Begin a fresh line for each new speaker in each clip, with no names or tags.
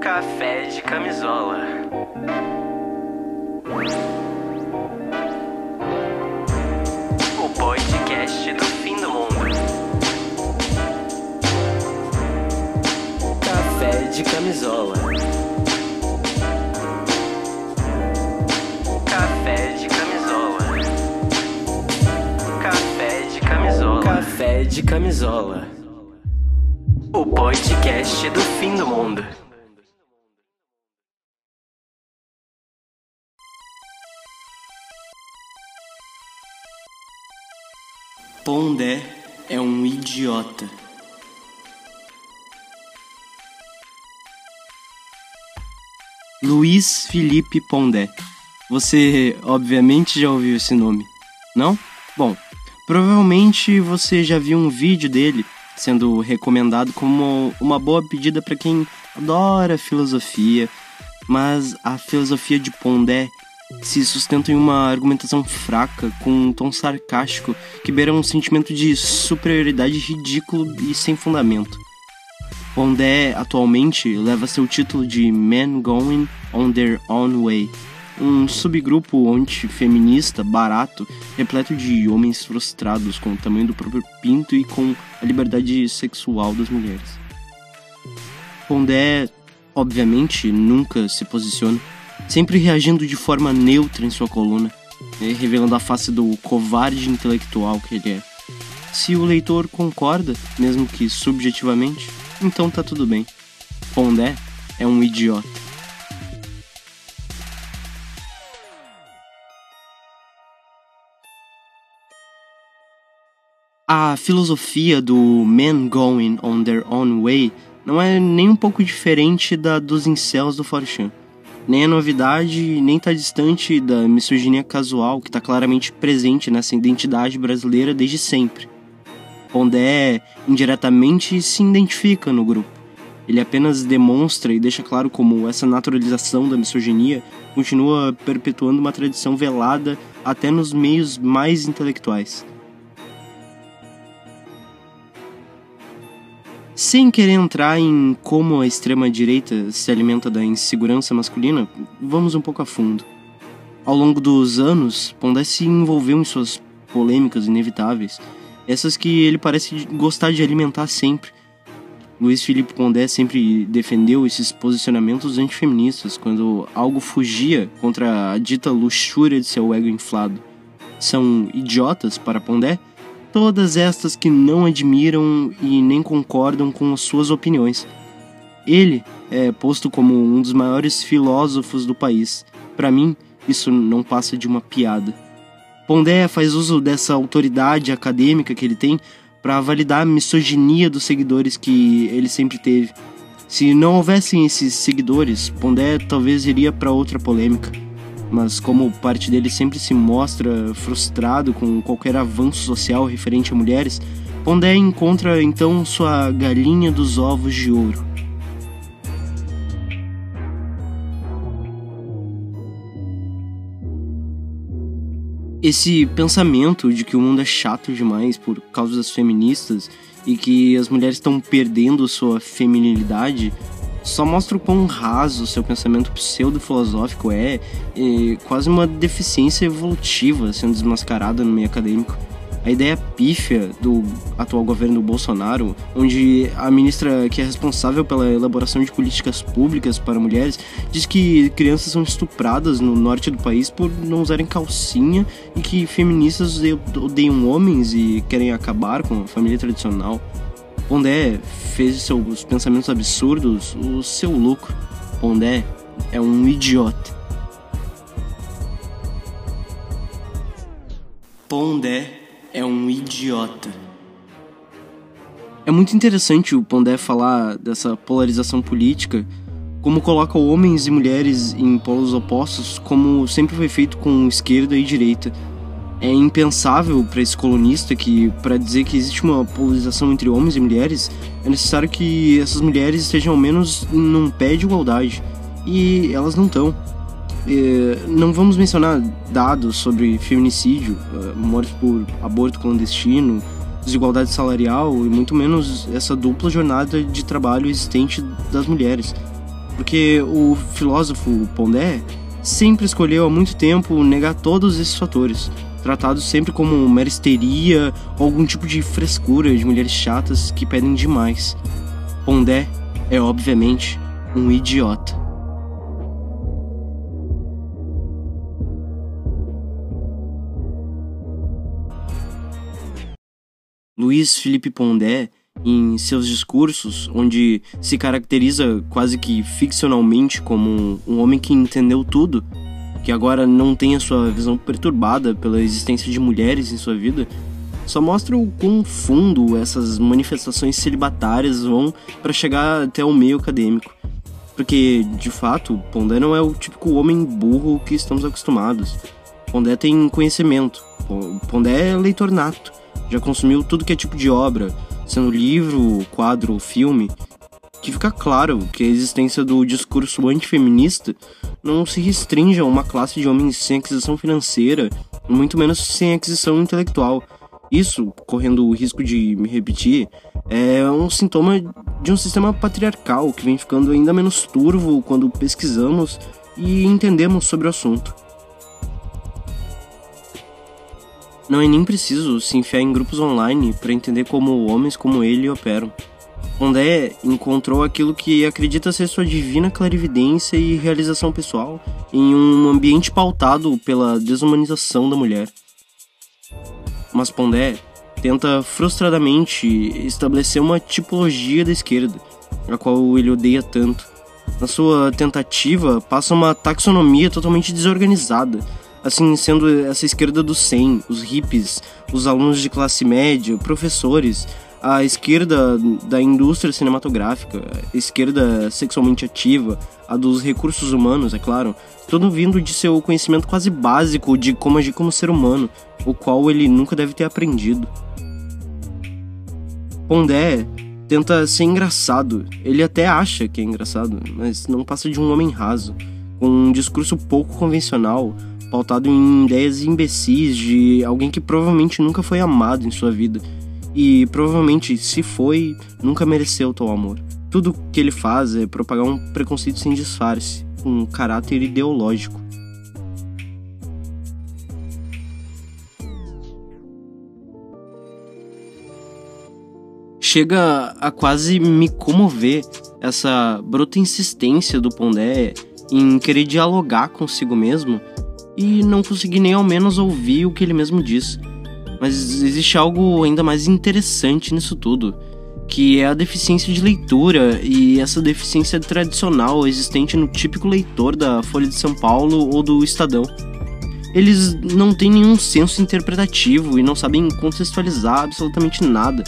Café de camisola. O podcast do fim do mundo. Café de camisola. De camisola. O podcast do fim do mundo.
Pondé é um idiota. Luiz Felipe Pondé. Você, obviamente, já ouviu esse nome, não? Bom, provavelmente você já viu um vídeo dele sendo recomendado como uma boa pedida para quem adora filosofia, mas a filosofia de Pondé se sustenta em uma argumentação fraca, com um tom sarcástico que beira um sentimento de superioridade ridículo e sem fundamento. Pondé atualmente leva seu título de Men Going on Their Own Way, um subgrupo antifeminista barato, repleto de homens frustrados com o tamanho do próprio pinto e com a liberdade sexual das mulheres. Pondé, obviamente, nunca se posiciona, sempre reagindo de forma neutra em sua coluna, né, revelando a face do covarde intelectual que ele é. Se o leitor concorda, mesmo que subjetivamente, então tá tudo bem. Pondé é um idiota. A filosofia do Men Going on Their Own Way não é nem um pouco diferente da dos incels do Forchan. Nem é novidade, nem tá distante da misoginia casual que está claramente presente nessa identidade brasileira desde sempre. Pondé indiretamente se identifica no grupo. Ele apenas demonstra e deixa claro como essa naturalização da misoginia continua perpetuando uma tradição velada até nos meios mais intelectuais. Sem querer entrar em como a extrema-direita se alimenta da insegurança masculina, vamos um pouco a fundo. Ao longo dos anos, Pondé se envolveu em suas polêmicas inevitáveis, essas que ele parece gostar de alimentar sempre. Luiz Felipe Pondé sempre defendeu esses posicionamentos antifeministas quando algo fugia contra a dita luxúria de seu ego inflado. São idiotas para Pondé todas estas que não admiram e nem concordam com as suas opiniões. Ele é posto como um dos maiores filósofos do país. Para mim, isso não passa de uma piada. Pondé faz uso dessa autoridade acadêmica que ele tem para validar a misoginia dos seguidores que ele sempre teve. Se não houvessem esses seguidores, Pondé talvez iria para outra polêmica mas como parte dele sempre se mostra frustrado com qualquer avanço social referente a mulheres, Pondé encontra então sua galinha dos ovos de ouro. Esse pensamento de que o mundo é chato demais por causa das feministas e que as mulheres estão perdendo sua feminilidade só mostra o quão raso seu pensamento pseudo-filosófico é, e quase uma deficiência evolutiva sendo desmascarada no meio acadêmico. A ideia pífia do atual governo Bolsonaro, onde a ministra que é responsável pela elaboração de políticas públicas para mulheres diz que crianças são estupradas no norte do país por não usarem calcinha e que feministas odeiam homens e querem acabar com a família tradicional. Pondé fez de seus pensamentos absurdos o seu lucro. Pondé é um idiota. Pondé é um idiota. É muito interessante o Pondé falar dessa polarização política, como coloca homens e mulheres em polos opostos, como sempre foi feito com esquerda e direita é impensável para esse colunista que, para dizer que existe uma polarização entre homens e mulheres, é necessário que essas mulheres estejam ao menos num pé de igualdade. E elas não estão. É, não vamos mencionar dados sobre feminicídio, é, mortes por aborto clandestino, desigualdade salarial e muito menos essa dupla jornada de trabalho existente das mulheres. Porque o filósofo Pondé sempre escolheu há muito tempo negar todos esses fatores, tratados sempre como mera histeria ou algum tipo de frescura de mulheres chatas que pedem demais. Pondé é, obviamente, um idiota. Luiz Felipe Pondé, em seus discursos, onde se caracteriza quase que ficcionalmente como um homem que entendeu tudo, que agora não tem a sua visão perturbada pela existência de mulheres em sua vida, só mostra o quão fundo essas manifestações celibatárias vão para chegar até o meio acadêmico. Porque, de fato, Pondé não é o típico homem burro que estamos acostumados. Pondé tem conhecimento. Pondé é leitor nato já consumiu tudo que é tipo de obra, sendo livro, quadro, filme, que fica claro que a existência do discurso antifeminista não se restringe a uma classe de homens sem aquisição financeira, muito menos sem aquisição intelectual. Isso, correndo o risco de me repetir, é um sintoma de um sistema patriarcal que vem ficando ainda menos turvo quando pesquisamos e entendemos sobre o assunto. Não é nem preciso se enfiar em grupos online para entender como homens como ele operam. Pondé encontrou aquilo que acredita ser sua divina clarividência e realização pessoal em um ambiente pautado pela desumanização da mulher. Mas Pondé tenta frustradamente estabelecer uma tipologia da esquerda, a qual ele odeia tanto. Na sua tentativa, passa uma taxonomia totalmente desorganizada, assim sendo essa esquerda do 100, os hippies, os alunos de classe média, professores, a esquerda da indústria cinematográfica, a esquerda sexualmente ativa, a dos recursos humanos, é claro, tudo vindo de seu conhecimento quase básico de como agir como ser humano, o qual ele nunca deve ter aprendido. Pondé tenta ser engraçado, ele até acha que é engraçado, mas não passa de um homem raso, com um discurso pouco convencional, pautado em ideias imbecis de alguém que provavelmente nunca foi amado em sua vida e provavelmente, se foi, nunca mereceu tal amor. Tudo que ele faz é propagar um preconceito sem disfarce, um caráter ideológico. Chega a quase me comover essa bruta insistência do Pondé em querer dialogar consigo mesmo e não consegui nem ao menos ouvir o que ele mesmo disse. Mas existe algo ainda mais interessante nisso tudo, que é a deficiência de leitura e essa deficiência tradicional existente no típico leitor da Folha de São Paulo ou do Estadão. Eles não têm nenhum senso interpretativo e não sabem contextualizar absolutamente nada.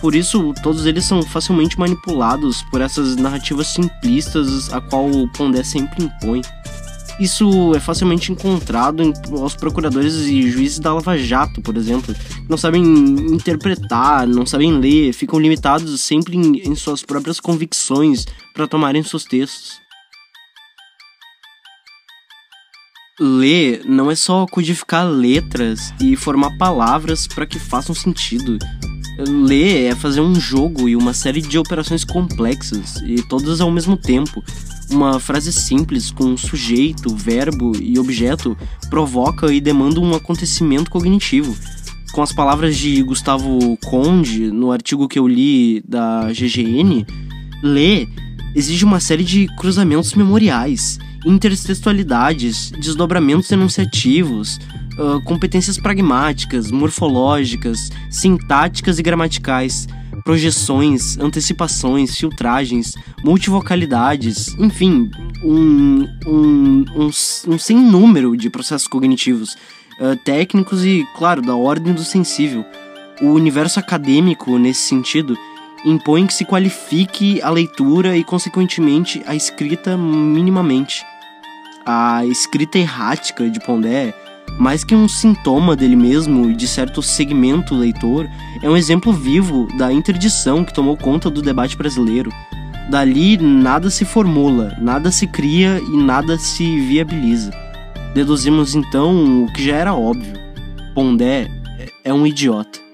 Por isso, todos eles são facilmente manipulados por essas narrativas simplistas a qual o Pondé sempre impõe. Isso é facilmente encontrado em, aos procuradores e juízes da Lava Jato, por exemplo. Não sabem interpretar, não sabem ler, ficam limitados sempre em, em suas próprias convicções para tomarem seus textos. Ler não é só codificar letras e formar palavras para que façam sentido. Ler é fazer um jogo e uma série de operações complexas, e todas ao mesmo tempo. Uma frase simples com sujeito, verbo e objeto provoca e demanda um acontecimento cognitivo. Com as palavras de Gustavo Conde no artigo que eu li da GGN, ler exige uma série de cruzamentos memoriais, intertextualidades, desdobramentos enunciativos, competências pragmáticas, morfológicas, sintáticas e gramaticais, projeções, antecipações, filtragens, multivocalidades, enfim, um, um, um, um sem número de processos cognitivos, uh, técnicos e, claro, da ordem do sensível. O universo acadêmico, nesse sentido, impõe que se qualifique a leitura e, consequentemente, a escrita minimamente. A escrita errática de Pondé mais que um sintoma dele mesmo e de certo segmento leitor, é um exemplo vivo da interdição que tomou conta do debate brasileiro. Dali nada se formula, nada se cria e nada se viabiliza. Deduzimos então o que já era óbvio: Pondé é um idiota.